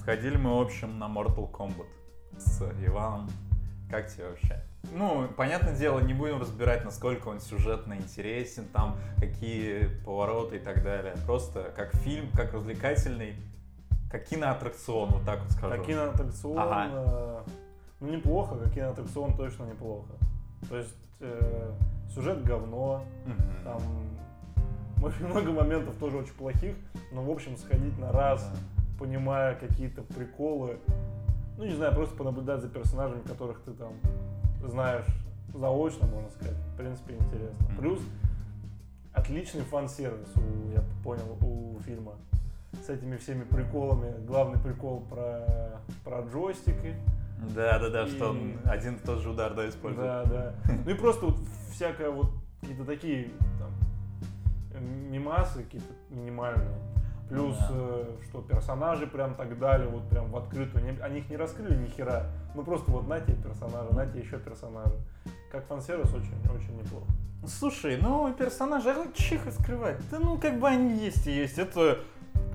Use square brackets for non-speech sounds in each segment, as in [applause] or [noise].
Сходили мы, в общем, на Mortal Kombat с Иваном. Как тебе вообще? Ну, понятное дело, не будем разбирать, насколько он сюжетно интересен, там, какие повороты и так далее. Просто как фильм, как развлекательный, как киноаттракцион, вот так вот скажу. Как киноаттракцион, Ага. э, ну неплохо, как киноаттракцион точно неплохо. То есть э, сюжет говно, Мгм. там очень [laughs] много моментов тоже очень плохих, но в общем сходить на раз, Да. Понимая какие-то приколы, ну не знаю, просто понаблюдать за персонажами, которых ты там знаешь заочно, можно сказать, в принципе интересно. Плюс отличный фан-сервис, у, я понял, у фильма. С этими всеми приколами. Главный прикол про, про джойстики. Да, да, да, И- что он один и тот же удар, да, использует. Да, да. Ну и просто вот всякое вот какие-то такие там мимасы какие-то минимальные. Плюс, Да. э, что персонажи прям так дали, вот прям в открытую. Они, они их не раскрыли ни хера. Ну просто вот на тебе персонажи, на тебе еще персонажи. Как фан-сервис очень, очень неплохо. Слушай, ну персонажи, а че их раскрывать? Да ну как бы они есть и есть. Это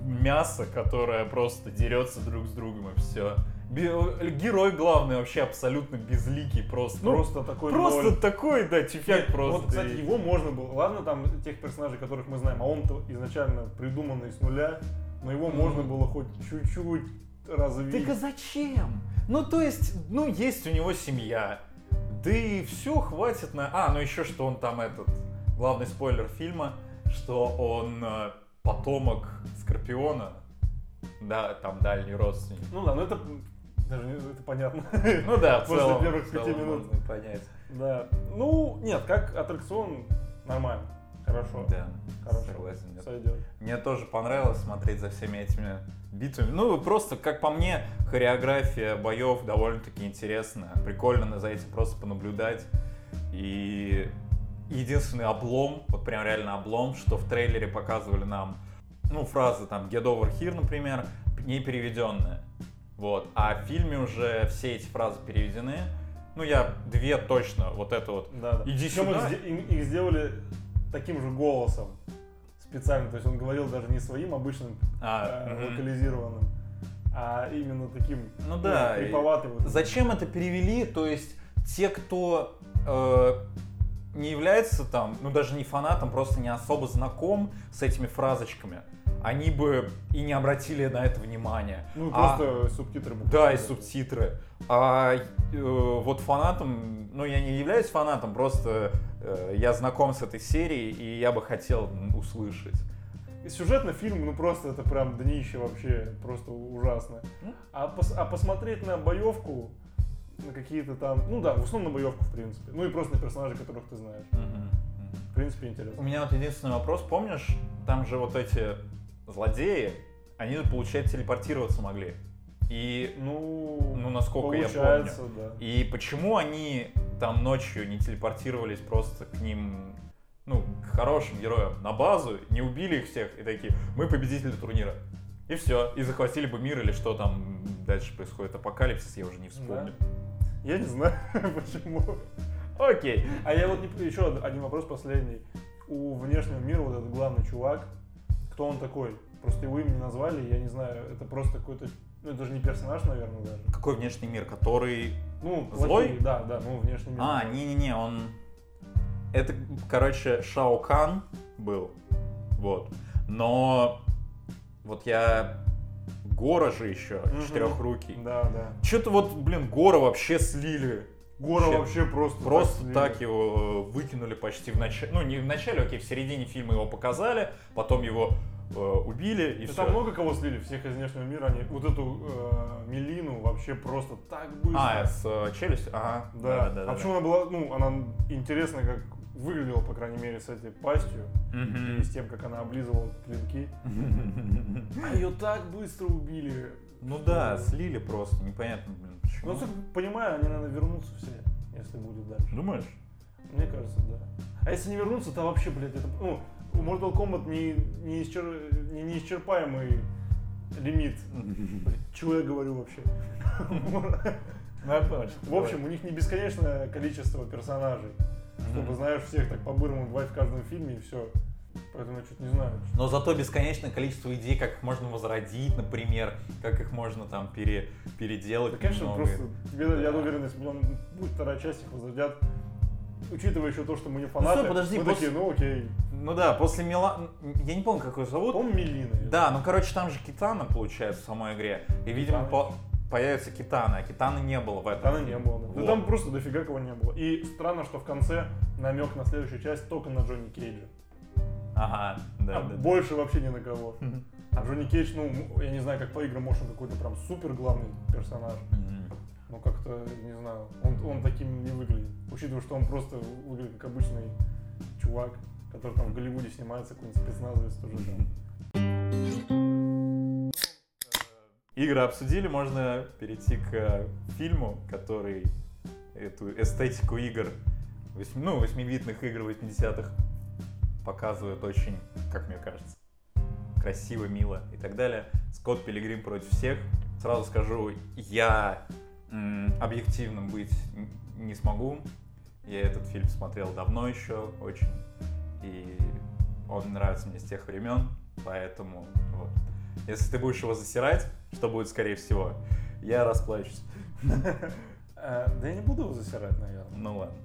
мясо, которое просто дерется друг с другом и все. Герой главный вообще абсолютно безликий просто. Ну, просто такой просто ноль. такой, да, тюфяк Нет, просто. Вот, кстати, И- его можно было. Ладно, там тех персонажей, которых мы знаем, а он-то изначально придуманный с нуля, но его можно было хоть чуть-чуть развить. Так а зачем? Ну, то есть, ну, есть у него семья. Да и все, хватит на... А, ну еще что он там этот... Главный спойлер фильма, что он э, потомок Скорпиона. Да, там дальний родственник. Ну да, ну это даже не- это понятно. Ну да, в После целом, первых пяти минут. понять. Да. Ну, нет, как аттракцион нормально. Хорошо. Да, Хорошо. согласен. нет. Сойдет. Мне тоже понравилось смотреть за всеми этими битвами. Ну, просто, как по мне, хореография боев довольно-таки интересная. Прикольно за этим просто понаблюдать. И единственный облом, вот прям реально облом, что в трейлере показывали нам, ну, фраза там «Get over here», например, не переведенная. Вот. А в фильме уже все эти фразы переведены. Ну, я две точно, вот это вот. Да, да. Иди Причем их, сюда. им- их сделали таким же голосом. Специально. То есть он говорил даже не своим обычным А, э, мгм. локализированным, а именно таким Ну да, и- криповатым. вот. Зачем это перевели? То есть те, кто э, не является там, ну даже не фанатом, просто не особо знаком с этими фразочками, они бы и не обратили на это внимания. Ну, А- просто субтитры. Да, и субтитры. А э, вот фанатом, ну я не являюсь фанатом, просто э, я знаком с этой серией, и я бы хотел услышать. Сюжетный фильм, ну просто это прям днище вообще, просто ужасно. А, пос- а посмотреть на боевку, на какие-то там, ну да, в основном на боевку в принципе. Ну и просто на персонажей, которых ты знаешь. Мгм, мгм. В принципе, У интересно. меня вот единственный вопрос, помнишь, там же вот эти злодеи, они, получается, телепортироваться могли. И, Ну, ну, насколько я получается, да. и почему они там ночью не телепортировались просто к ним, ну, к хорошим героям на базу, не убили их всех и такие, мы победители турнира. И все, и захватили бы мир или что там дальше происходит, апокалипсис, я уже не вспомню. Я не знаю, [laughs] почему. Окей. А я вот не... еще од- один вопрос последний. У внешнего мира вот этот главный чувак, кто он такой? Просто его имя не назвали, я не знаю, это просто какой-то, ну это же не персонаж, наверное, даже. Какой внешний мир, который Ну, Злой? плохие, Да, да, ну внешний мир. А, не-не-не, он... Это, короче, Шао Кан был, вот. Но вот я... Гора же еще, Мгм. четырехрукий. Да, да. Что-то вот, блин, Гора вообще слили. Гора Вообще- вообще просто... Просто слили. так его э, выкинули почти в начале. Ну, не в начале, окей, в середине фильма его показали, потом его убили и Да все. Там много кого слили, всех из внешнего мира. Они вот эту э, Мелину вообще просто так быстро. А, с э, челюстью? Ага. да. да, а почему она была, ну, она интересно как выглядела, по крайней мере, с этой пастью и с тем, как она облизывала клинки. [laughs] А ее так быстро убили. Ну да, слили просто, непонятно, блин, почему. Ну, понимаю, они, наверное, вернутся все, если будет дальше. Думаешь? Мне кажется, да. А если не вернутся, то вообще, блядь, это... Ну, у Mortal Kombat не, не, исчер- не неисчерпаемый лимит. [laughs] Чего я говорю вообще? Ну, В общем, у них не бесконечное количество персонажей. Чтобы, знаешь, всех так по-бырому бывать в каждом фильме и все. Поэтому я что-то не знаю. Но зато бесконечное количество идей, как их можно возродить, например, как их можно там пере, переделать. Да, конечно, немного. просто тебе, я уверен, если будет вторая часть, их возродят. Учитывая еще то, что мы не фанаты, стой, подожди, мы после- такие, ну окей. Ну да, после Мила... Я не помню, как его зовут. Том Мелина. Да, ну короче, там же Китана получается в самой игре. И, видимо, Китана. по... появится Китана, а Китана не было в этом. Там не было. Да. Да Вот. там просто дофига кого не было. И странно, что в конце намек на следующую часть только на Джонни Кейджа. Ага, да, а да. больше вообще ни на кого. А Джонни Кейдж, ну, я не знаю, как по играм, может, он какой-то прям супер главный персонаж. Ну, как-то, не знаю, он, он таким не выглядит. Учитывая, что он просто выглядит как обычный чувак, который там в Голливуде снимается, какой-нибудь спецназовец тоже там. Игры обсудили, можно перейти к э, фильму, который эту эстетику игр, ну, восьмибитных игр 80-х показывает очень, как мне кажется, красиво, мило и так далее. Скотт Пилигрим против всех. Сразу скажу, я объективным быть не смогу. Я этот фильм смотрел давно еще очень, и он нравится мне с тех времен, поэтому вот. Если ты будешь его засирать, что будет скорее всего, я расплачусь. [laughs] Э, Да я не буду его засирать, наверное. Ну ладно,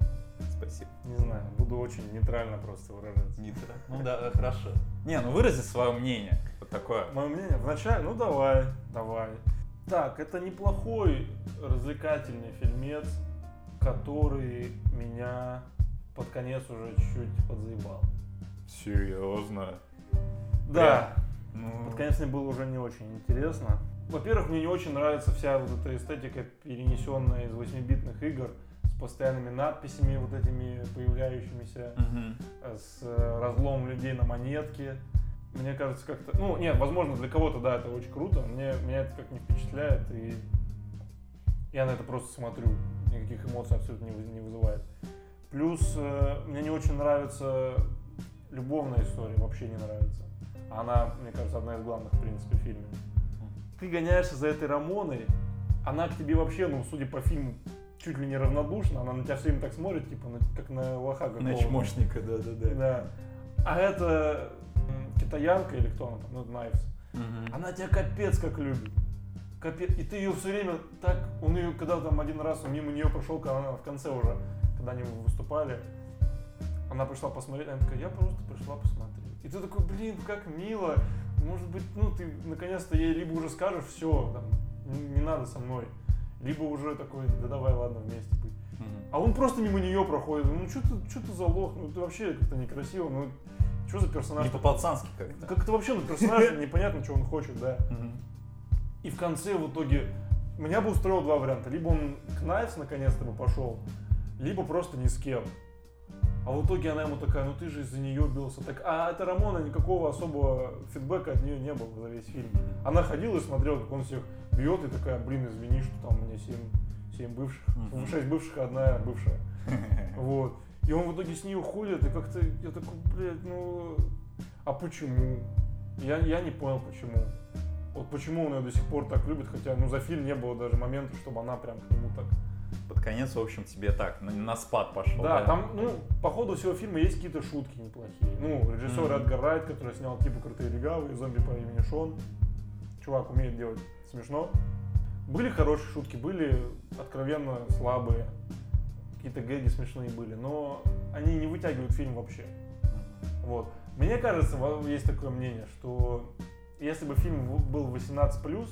спасибо. Не знаю, буду очень нейтрально просто выражаться. Нитро. Ну да, хорошо. Не, ну вырази свое мнение. Вот такое. Мое мнение, вначале, ну давай, давай. Так, это неплохой развлекательный фильмец, который меня под конец уже чуть-чуть подзаебал. Серьезно. Да, Ну, под конец мне было уже не очень интересно. Во-первых, мне не очень нравится вся вот эта эстетика, перенесенная из 8-битных игр, с постоянными надписями вот этими появляющимися, э, с э, разломом людей на монетке. Мне кажется, как-то... Ну, нет, возможно, для кого-то, да, это очень круто. Мне, меня это как не впечатляет, и я на это просто смотрю. Никаких эмоций абсолютно не, не вызывает. Плюс э, мне не очень нравится любовная история, вообще не нравится. Она, мне кажется, одна из главных, в принципе, в фильме. Ты гоняешься за этой Рамоной, она к тебе вообще, ну, судя по фильму, чуть ли не равнодушна, она на тебя все время так смотрит, типа, на- как на лоха На какого-то. чмошника, да-да-да. Да. А это китаянка или кто она там, ну, Найвс. Мгм. Она тебя капец как любит. Капец. И ты ее все время так, он ее, когда там один раз он мимо нее прошел, когда она в конце уже, когда они выступали, она пришла посмотреть, она такая, я просто пришла посмотреть. И ты такой, блин, как мило, может быть, ну ты наконец-то ей либо уже скажешь, все, там, не, не надо со мной, либо уже такой, да давай, ладно, вместе быть. Мгм. А он просто мимо нее проходит. Ну что ты, что ты за лох? Ну ты вообще как-то некрасиво. Ну что за персонаж? Не по-пацански как-то. Как это вообще, ну персонаж, [laughs] непонятно, что он хочет, да. Мгм. И в конце в итоге меня бы устроил два варианта. Либо он к Найвс наконец-то бы пошел, либо просто ни с кем. А в итоге она ему такая, ну ты же из-за нее бился. Так, а это Рамона никакого особого фидбэка от нее не было за весь фильм. Она ходила и смотрела, как он всех бьет, и такая, блин, извини, что там у меня семь, семь бывших. Шесть бывших, одна бывшая. [laughs] Вот. И он в итоге с ней уходит, и как-то я такой, блядь, ну... А почему? Я, я не понял, почему. Вот почему он ее до сих пор так любит, хотя ну за фильм не было даже момента, чтобы она прям к нему так... Под конец, в общем, тебе так, на, на спад пошел. да, там, ну, по ходу всего фильма есть какие-то шутки неплохие. Ну, режиссер Мгм. Эдгар Райт, который снял типа «Крутые легавые», «Зомби по имени Шон». Чувак умеет делать смешно. Были хорошие шутки, были откровенно слабые. Какие-то гэги смешные были, но они не вытягивают фильм вообще. Вот. Мне кажется, есть такое мнение, что если бы фильм был 18+,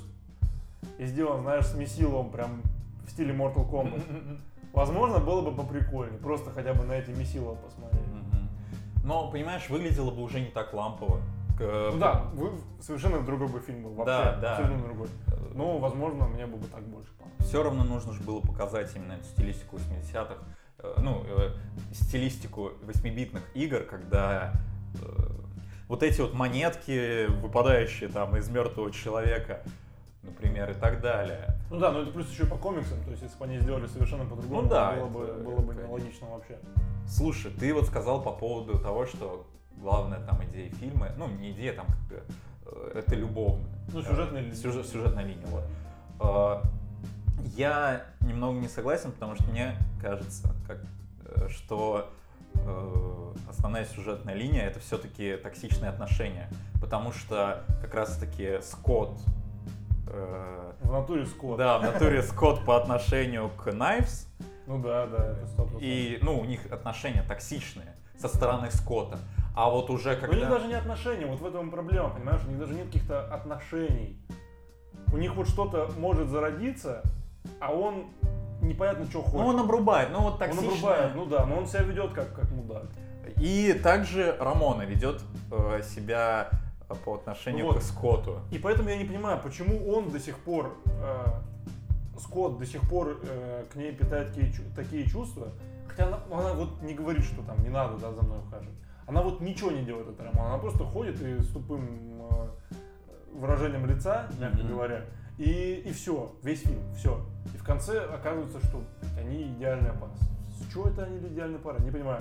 и сделан, знаешь, с месилом прям в стиле Mortal Kombat, [laughs] возможно, было бы поприкольнее. Просто хотя бы на эти месила посмотреть. Но, понимаешь, выглядело бы уже не так лампово. Ну да, вы, совершенно другой бы фильм был. Вообще, Да, да. абсолютно другой. Но, возможно, мне бы бы так больше понравилось. все равно нужно же было показать именно эту стилистику 80-х, э, ну, э, стилистику 8-битных игр, когда э, вот эти вот монетки, выпадающие там из мертвого человека, например, и так далее. Ну да, но это плюс еще по комиксам, то есть если бы они сделали совершенно по-другому, Ну да, было бы, это- было бы конечно. нелогично вообще. Слушай, ты вот сказал по поводу того, что главная там идея фильма, ну, не идея, там, как бы, э, это любовно. Ну, сюжетная линия. сюжет- сюжетная линия, вот. Э, Я немного не согласен, потому что мне кажется, как, э, что основная сюжетная линия это все-таки токсичные отношения. Потому что как раз-таки Скотт э, В натуре Скотт. да, в натуре [laughs] Скотт по отношению к Найвс, Ну да, да, это 100%. и, ну, у них отношения токсичные со стороны Скотта. А вот уже У них когда... даже не отношения, вот в этом проблема, понимаешь? У них даже нет каких-то отношений. У них вот что-то может зародиться, а он непонятно, что хочет. Ну, он обрубает, ну вот Он токсичное. обрубает, ну да, но он себя ведет как, как мудак. И также Рамона ведет э, себя э, по отношению Ну вот. к Скотту. И поэтому я не понимаю, почему он до сих пор, э, Скотт до сих пор э, к ней питает такие, такие чувства, хотя она, она вот не говорит, что там не надо да, за мной ухаживать. Она вот ничего не делает, эта Рамона, она просто ходит и с тупым э, выражением лица, мягко Мгм. говоря, и, и все, весь фильм, все. И в конце оказывается, что они идеальная пара. С чего это они идеальная пара? Не понимаю.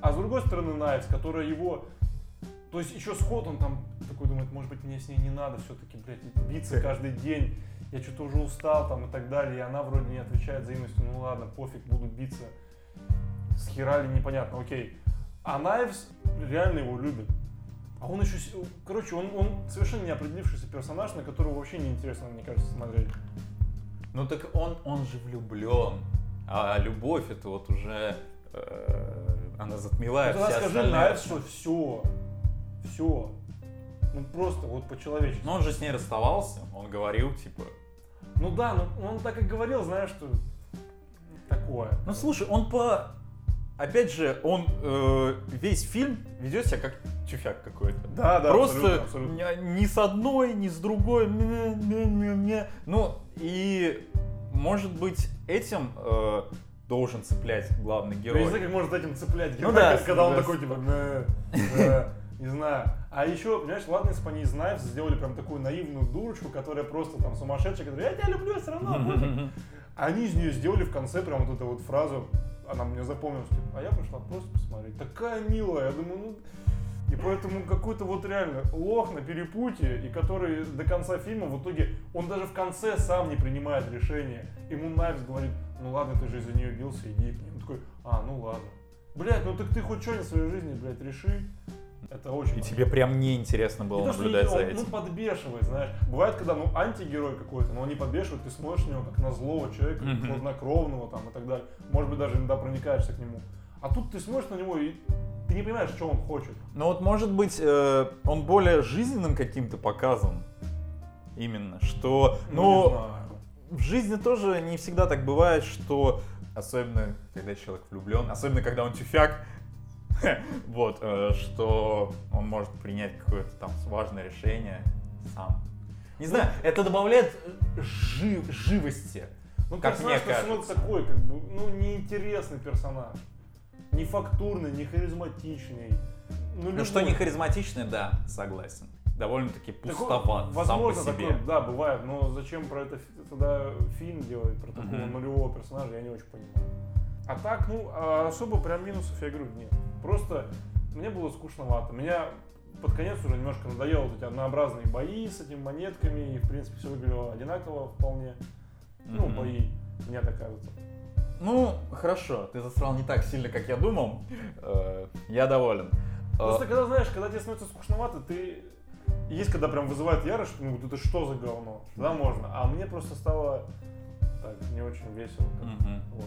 А с другой стороны, Найвс, которая его... То есть еще Скотт, он там такой думает, может быть, мне с ней не надо все-таки, блядь, биться каждый день. Я что-то уже устал там и так далее. И она вроде не отвечает взаимностью. Ну ладно, пофиг, буду биться. С хера ли непонятно, окей. А Найвс реально его любит. А он еще... Короче, он, он совершенно не определившийся персонаж, на которого вообще не интересно, мне кажется, смотреть. Ну так он, он же влюблен. А любовь это вот уже э, она затмевает Ну, все скажи остальные. Найвс, что все. Все. Ну просто вот по-человечески. Но он же с ней расставался, он говорил, типа. Ну да, ну он так и говорил, знаешь, что такое. Ну слушай, он по. Опять же, он э, весь фильм ведет себя как тюфяк какой-то. Да, да, Просто абсолютно, абсолютно. Ни, с одной, ни с другой. Ну, и может быть, этим э, должен цеплять главный Я герой. не знаю, как может этим цеплять Ну героя, да, как- [laughs] когда он да. такой, типа, не знаю. А еще, понимаешь, ладно, если бы они из Knives сделали прям такую наивную дурочку, которая просто там сумасшедшая, которая, я тебя люблю, все равно, пофиг». [laughs] Они из нее сделали в конце прям вот эту вот фразу, она мне запомнилась, типа, а я пришла просто посмотреть. Такая милая, я думаю, ну... И поэтому какой-то вот реально лох на перепутье, и который до конца фильма в итоге, он даже в конце сам не принимает решение. Ему Найвс говорит, ну ладно, ты же из-за нее бился, иди к ней. Он такой, а, ну ладно. Блять, ну так ты хоть что-нибудь в своей жизни, блядь, реши. Это очень И тебе прям неинтересно было не то, что наблюдать за он, этим. Ну, подбешивает, знаешь. Бывает, когда, ну, антигерой какой-то, но он не подбешивает, ты смотришь на него как на злого человека, Мгм. хладнокровного там и так далее. Может быть, даже иногда проникаешься к нему. А тут ты смотришь на него и ты не понимаешь, что он хочет. Ну вот, может быть, э, он более жизненным каким-то показан. Именно, что, ну, знаю. в жизни тоже не всегда так бывает, что, особенно когда человек влюблен, особенно когда он тюфяк, [laughs] вот, э, что он может принять какое-то там важное решение сам. Не знаю, это добавляет жи- живости. Ну, как персонаж мне кажется. такой, как бы, ну, неинтересный персонаж. Не фактурный, не харизматичный. Ну, Ну что не харизматичный, да, согласен. Довольно-таки пустоват сам по Возможно, себе. такое, да, бывает, но зачем про это тогда фильм делать, про такого Мгм. нулевого персонажа, я не очень понимаю. А так, ну, а особо прям минусов я говорю, нет. Просто мне было скучновато. Меня под конец уже немножко надоело вот эти однообразные бои с этими монетками, и, в принципе, все выглядело одинаково вполне. Ну, Мгм. бои, мне так кажется. Ну, хорошо, ты засрал не так сильно, как я думал. Э, Я доволен. Э, Просто когда, знаешь, когда тебе становится скучновато, ты... Есть, когда прям вызывает ярость, ну, это что за говно? Да, можно. А мне просто стало так, не очень весело. Вот.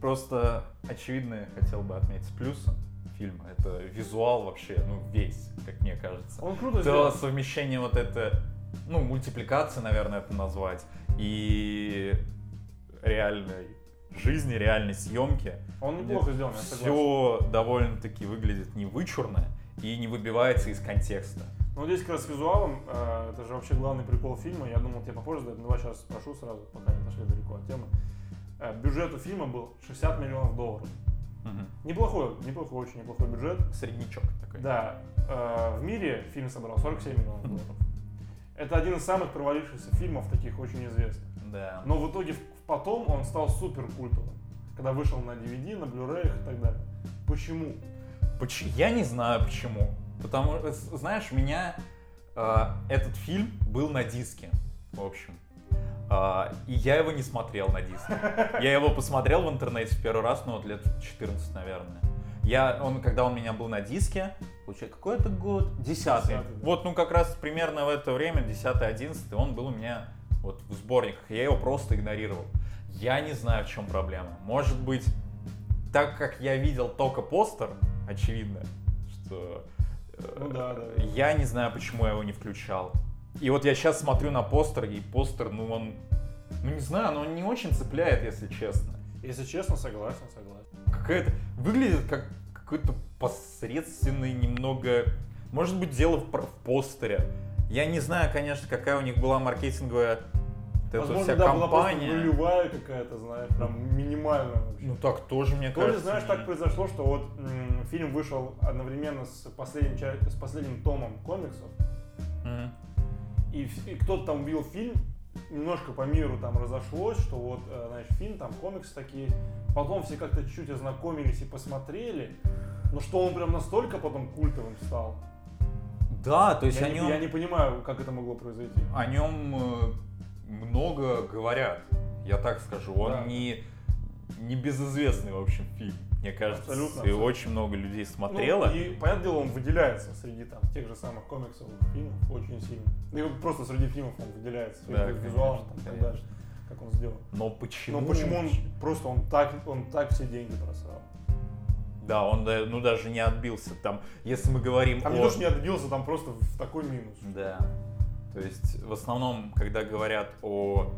Просто очевидно хотел бы отметить плюсы фильма. Это визуал вообще, ну, весь, как мне кажется. Он круто То сделан. совмещение вот это, ну, мультипликация, наверное, это назвать, и реальной жизни, реальной съемки. Он неплохо сделан, я. Все довольно-таки выглядит не вычурно и не выбивается из контекста. Ну, здесь как раз с визуалом, э, это же вообще главный прикол фильма. Я думал, тебе попозже задать, но давай сейчас спрошу сразу, пока не отошли далеко от темы. Э, бюджет у фильма был 60 миллионов долларов. Мгм. Неплохой, неплохой, очень неплохой бюджет. Среднячок такой. Да, э, в мире фильм собрал 47 миллионов долларов. [laughs] Это один из самых провалившихся фильмов, таких очень известных. Да. Но в итоге потом он стал супер культовым. Когда вышел на DVD, на Blu-ray и так далее. Почему? Поч- Я не знаю почему. Потому что, знаешь, у меня э, этот фильм был на диске, в общем. А, и я его не смотрел на диске. Я его посмотрел в интернете в первый раз, ну, вот лет в 14, наверное. Я, он, когда он у меня был на диске, получается, какой это год? Десятый. Десятый, да. Вот, ну, как раз примерно в это время, десятый, одиннадцатый, он был у меня вот в сборниках. Я его просто игнорировал. Я не знаю, в чем проблема. Может быть, так как я видел только постер, очевидно, что э, Ну да, да. я не знаю, почему я его не включал. И вот я сейчас смотрю на постер, и постер, ну он, ну не знаю, но он не очень цепляет, если честно. Если честно, согласен, согласен. Какая-то, выглядит как какой-то посредственный немного, может быть, дело в, в постере. Я не знаю, конечно, какая у них была маркетинговая вот эта Возможно, вся да, была просто компания. нулевая какая-то, знаешь, прям минимальная вообще. Ну так тоже, мне То ли, кажется. знаешь, не- так произошло, что вот м, фильм вышел одновременно с последним, с последним томом комиксов, Мгм. и, и кто-то там увидел фильм, немножко по миру там разошлось, что вот, э, знаешь, фильм, там комиксы такие, потом все как-то чуть-чуть ознакомились и посмотрели, но что он прям настолько потом культовым стал. Да, то есть Я о не, нем... я не понимаю, как это могло произойти. о нем э, много говорят, я так скажу. Он Да. не, не безызвестный, в общем, фильм, мне кажется. Абсолютно, И абсолютно. очень много людей смотрело. Ну, и, понятное дело, он выделяется среди там тех же самых комиксов, фильмов очень сильно. И вот просто среди фильмов он выделяется своим Да, визуалом конечно, там, и так дальше, как он сделал. Но почему? Но почему он просто он так, он так все деньги просрал? Да, он да, ну даже не отбился. Там, если мы говорим Там о... не то, что не отбился, там просто в такой минус. Да. То есть, в основном, когда говорят о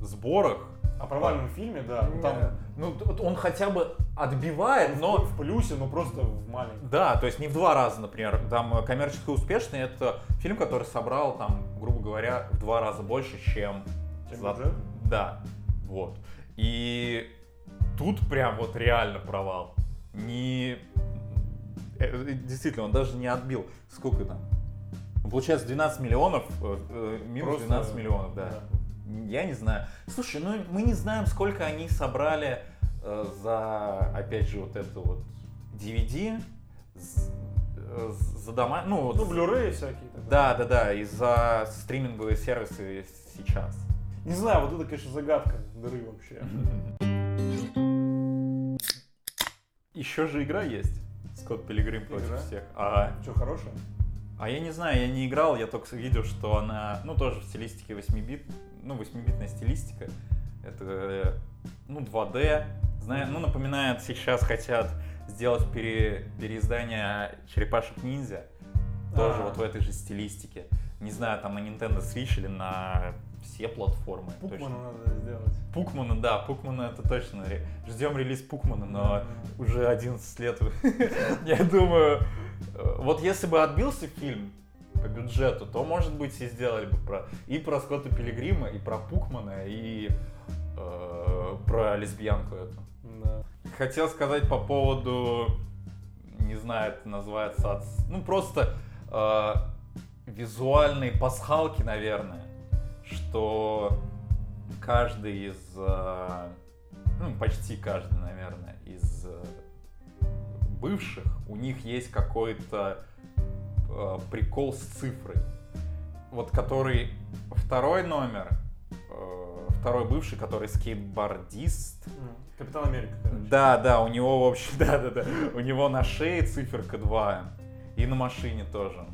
сборах, О провальном фильме, да, ну, там ну, он хотя бы отбивает, но в плюсе, но просто в маленьком. Да, то есть не в два раза, например. Там э, коммерчески успешный это фильм, который собрал там, грубо говоря, в два раза больше, чем, Чем за- бюджет? Да, вот. И тут прям вот реально провал. Не э, действительно, он даже не отбил. Сколько там? Ну, Получается 12 миллионов, э, э, минус Просто, 12 миллионов, да. Я не знаю. Слушай, ну мы не знаем, сколько они собрали э, за, опять же, вот это вот DVD, э, за дома, ну, вот, Ну, Blu-ray всякие. да, да, да, и за стриминговые сервисы сейчас. Не знаю, вот это, конечно, загадка дыры вообще. [laughs] Еще же игра есть. Скотт Пилигрим против Игра? всех. А, Что, хорошее? а я не знаю, я не играл, я только видел, что она, ну, тоже в стилистике 8-бит, ну, 8-битная стилистика. Это, ну, 2D. Знаю, ну, напоминает, сейчас хотят сделать пере, переиздание Черепашек Ниндзя. Тоже А. вот в этой же стилистике. Не знаю, там на Nintendo Switch или на все платформы. Пукмана надо сделать. Пукмана, да, Пукмана это точно. Ждем релиз Пукмана, но уже 11 лет. [laughs] Я думаю, э, вот если бы отбился фильм по бюджету, то, может быть, и сделали бы про и про Скотта Пилигрима, и про Пукмана, и э, про лесбиянку эту. Да. Хотел сказать по поводу, не знаю, это называется, ну просто э, визуальной пасхалки, наверное, что каждый из, э, ну почти каждый, наверное, из э, бывших, у них есть какой-то э, прикол с цифрой. Вот который второй номер, второй бывший, который скейтбордист, Капитан Америка, короче. да, да, у него, в общем, [laughs] да, да, да. У него на шее циферка 2. И на машине тоже.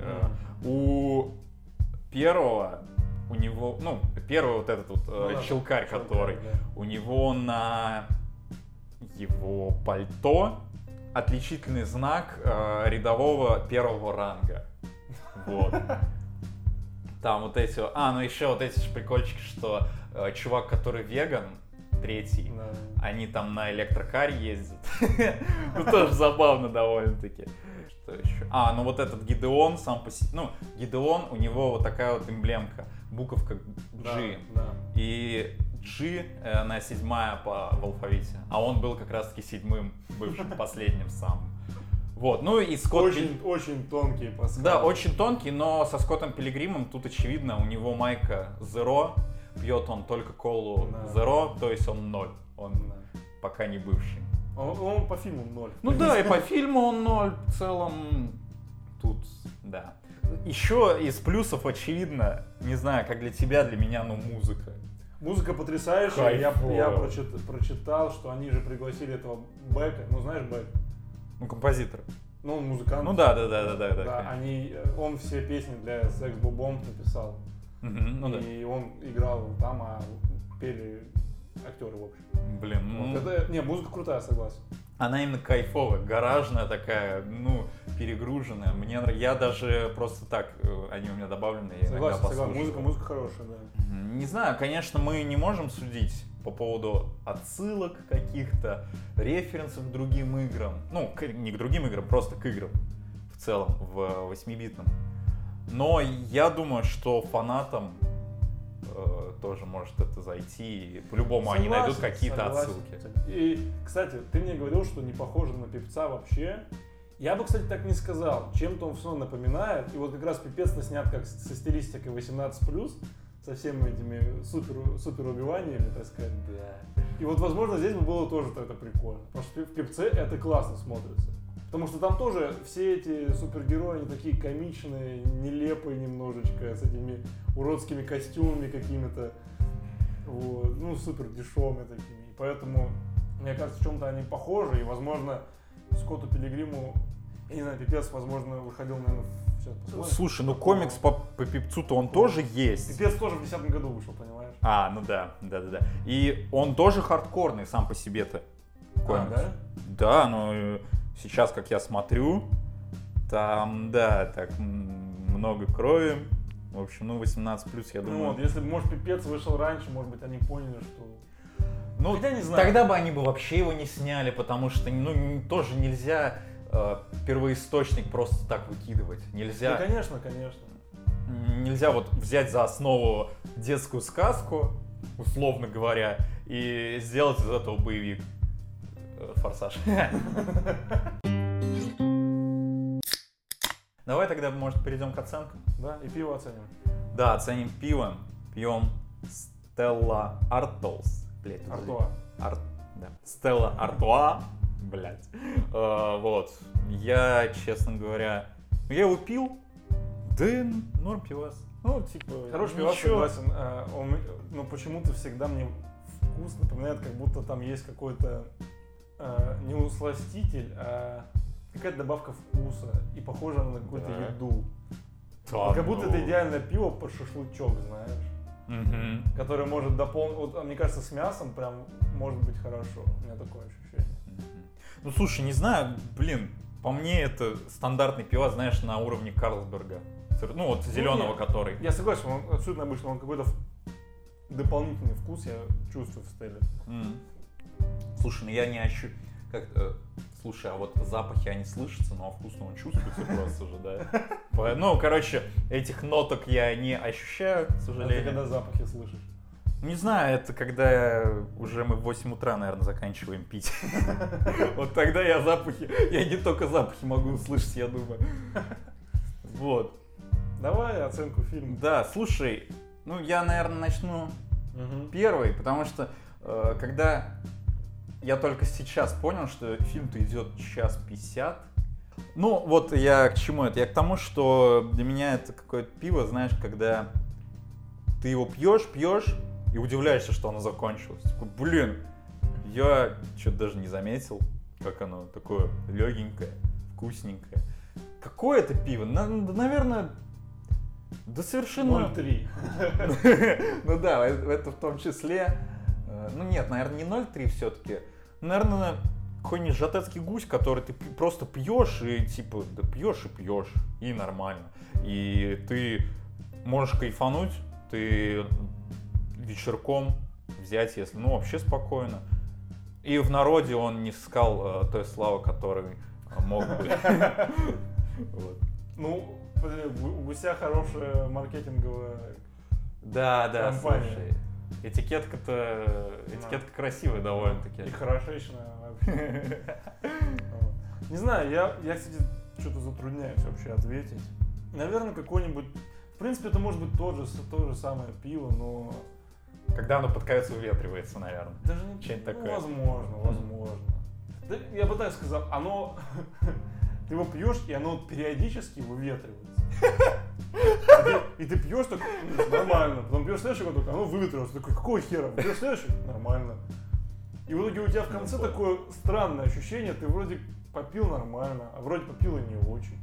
Э, У первого, у него, ну, первый вот этот вот э, Ну да, щелкарь, щелкарь, который, да. у него на его пальто отличительный знак э, рядового первого ранга. Вот. Там вот эти, а, ну еще вот эти же прикольчики, что э, чувак, который веган, третий, Да. они там на электрокаре ездят. [laughs] Ну, тоже забавно довольно-таки. Что еще? А, ну вот этот Гидеон сам по себе... Ну, Гидеон, у него вот такая вот эмблемка, буковка Да, G. да. И G, э, она седьмая по, в алфавите. А он был как раз-таки седьмым, бывшим [laughs] последним самым. Вот, ну и Скотт... Пил- Очень, очень тонкие паскали. Да, очень тонкий, но со Скоттом Пилигримом тут очевидно, у него майка Zero, пьет он только колу Да. Zero, то есть он ноль. Он Да. пока не бывший. Он, он по фильму ноль. Ну да, и по [laughs] фильму он ноль в целом. Тут, да. Еще из плюсов очевидно, не знаю, как для тебя, для меня, ну музыка. Музыка потрясающая. Я, Кайфово. я прочит- прочитал, что они же пригласили этого Бека. Ну, знаешь Бек? Ну, композитор. Ну, он музыкант. Ну да, да, да, да, да. Да, да. они, э, он все песни для Секс Бомб написал. Мгм, Ну да. и он играл там, а пели актеры, в общем. Блин, ну, Вот это, не, музыка крутая, согласен. Она именно кайфовая, гаражная такая, ну, перегруженная. Мне я даже просто так, э, они у меня добавлены, я иногда Согласен, согласен. послушаю. Музыка, музыка хорошая, да. Не знаю, конечно, мы не можем судить по поводу отсылок каких-то, референсов к другим играм. Ну, к- не к другим играм, просто к играм в целом, в восьмибитном. Но я думаю, что фанатам э, тоже может это зайти. По-любому они найдут какие-то отсылки. И, кстати, ты мне говорил, что не похоже на певца вообще. Я бы, кстати, так не сказал. Чем-то он все напоминает. И вот как раз пипец снят как со стилистикой 18+, со всеми этими супер, супер убиваниями, так сказать. И вот, возможно, здесь бы было тоже это прикольно. Потому что в певце это классно смотрится. Потому что там тоже все эти супергерои, они такие комичные, нелепые немножечко, с этими уродскими костюмами какими-то. Вот. Ну, супер дешевыми такими. И поэтому, мне кажется, в чем-то они похожи. И, возможно, Скотту Пилигриму, я не знаю, пипец, возможно, выходил, наверное, посмотрим. Слушай, ну комикс по, по пипцу-то он тоже есть. Пипец тоже в 2010 году вышел, понимаешь? А, ну да, да, да, да. И он тоже хардкорный сам по себе-то. комикс. А, да? Да, но э, сейчас, как я смотрю, там, да, так много крови. В общем, ну, 18 плюс, я Ну думаю. вот, если бы, может, пипец вышел раньше, может быть, они поняли, что... Ну, Хотя не знаю. тогда бы они бы вообще его не сняли, потому что, ну, тоже нельзя э, первоисточник просто так выкидывать. Нельзя, конечно, конечно. м, нельзя вот взять за основу детскую сказку, условно говоря, и сделать из этого боевик. Э, Форсаж. [laughs] [laughs] Давай тогда, может, перейдем к оценкам. Да, и пиво оценим. Да, оценим пиво. Пьем Stella Artois. Блять, Артуа. Ар... Да. Стелла Артуа. Блять. вот. Я, честно говоря, ну, я его пил. Да, норм пивас. Ну, типа, Хороший пивас, согласен. А, он, ну, почему-то всегда мне вкус напоминает, как будто там есть какой-то а, не усластитель, а какая-то добавка вкуса и похожа на какую-то Да. еду. Да как будто ну. это идеальное пиво под шашлычок, знаешь. Мгм. Которое может дополнить... Вот, а мне кажется, с мясом прям может быть хорошо. У меня такое ощущение. Ну, слушай, не знаю, блин, по мне это стандартный пивас, знаешь, на уровне Карлсберга. Ну, вот зеленого, нет. который. Я согласен, он абсолютно обычно, он какой-то дополнительный вкус я чувствую в стеле. М. Слушай, ну я не ощущаю... Как, э, слушай, а вот запахи они слышатся, но вкусно он чувствуется [laughs] просто же, да? Ну, короче, этих ноток я не ощущаю, к А ты сожалению. когда запахи слышишь? Не знаю, это когда уже мы в 8 утра, наверное, заканчиваем пить. [laughs] Вот тогда я запахи, я не только запахи могу услышать, я думаю. Вот. Давай оценку фильма. Да, слушай, ну я, наверное, начну первый, потому что э, когда я только сейчас понял, что фильм-то идет час пятьдесят. Ну, вот я к чему это? Я к тому, что для меня это какое-то пиво, знаешь, когда ты его пьешь, пьешь и удивляешься, что оно закончилось. Такой, блин, я что-то даже не заметил, как оно такое легенькое, вкусненькое. Какое это пиво? На- наверное, да совершенно... 0,3. [laughs] Ну да, это в том числе. Ну нет, наверное, не 0,3 все-таки. Наверное, какой-нибудь жатецкий гусь, который ты просто пьешь и типа, да пьешь и пьешь, и нормально. И ты можешь кайфануть, ты вечерком взять, если, ну, вообще спокойно. И в народе он не искал э, той славы, которой э, мог бы. [laughs] Ну, у гуся хорошая маркетинговая. Да, да, Компания. слушай. Этикетка-то, этикетка красивая довольно-таки. И хорошечная. [laughs] Не знаю, я, я, кстати, что-то затрудняюсь вообще ответить. Наверное, какой-нибудь... В принципе, это может быть тот же, то же самое пиво, но... Когда оно под конец уветривается, наверное. Даже не... Что-нибудь ну, такое. возможно, возможно. Да, я бы так сказал, оно... [laughs] Ты его пьешь, и оно периодически выветривается. И ты, пьешь так нормально. Потом пьешь следующий глоток, оно выветривается. Ты такой, какого хера? Пьешь следующий? Нормально. И в итоге у тебя в конце такое странное ощущение, ты вроде попил нормально, а вроде попил и не очень.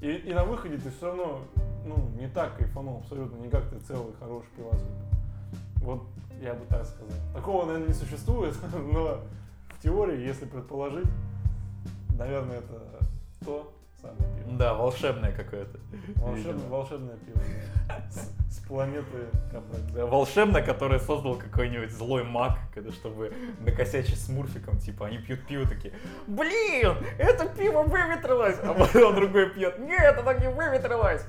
И, и на выходе ты все равно ну, не так кайфанул абсолютно, не как ты целый хороший пивас. Вот я бы так сказал. Такого, наверное, не существует, [laughs] но в теории, если предположить, наверное, это то, Самое пиво. Да, волшебное какое-то. Волшебное, волшебное пиво. С, с планеты. Да, волшебное, которое создал какой-нибудь злой маг, когда, чтобы накосячить с Мурфиком, типа, они пьют пиво такие, блин, это пиво выветрилось, а потом другой пьет, нет, оно не выветрилось.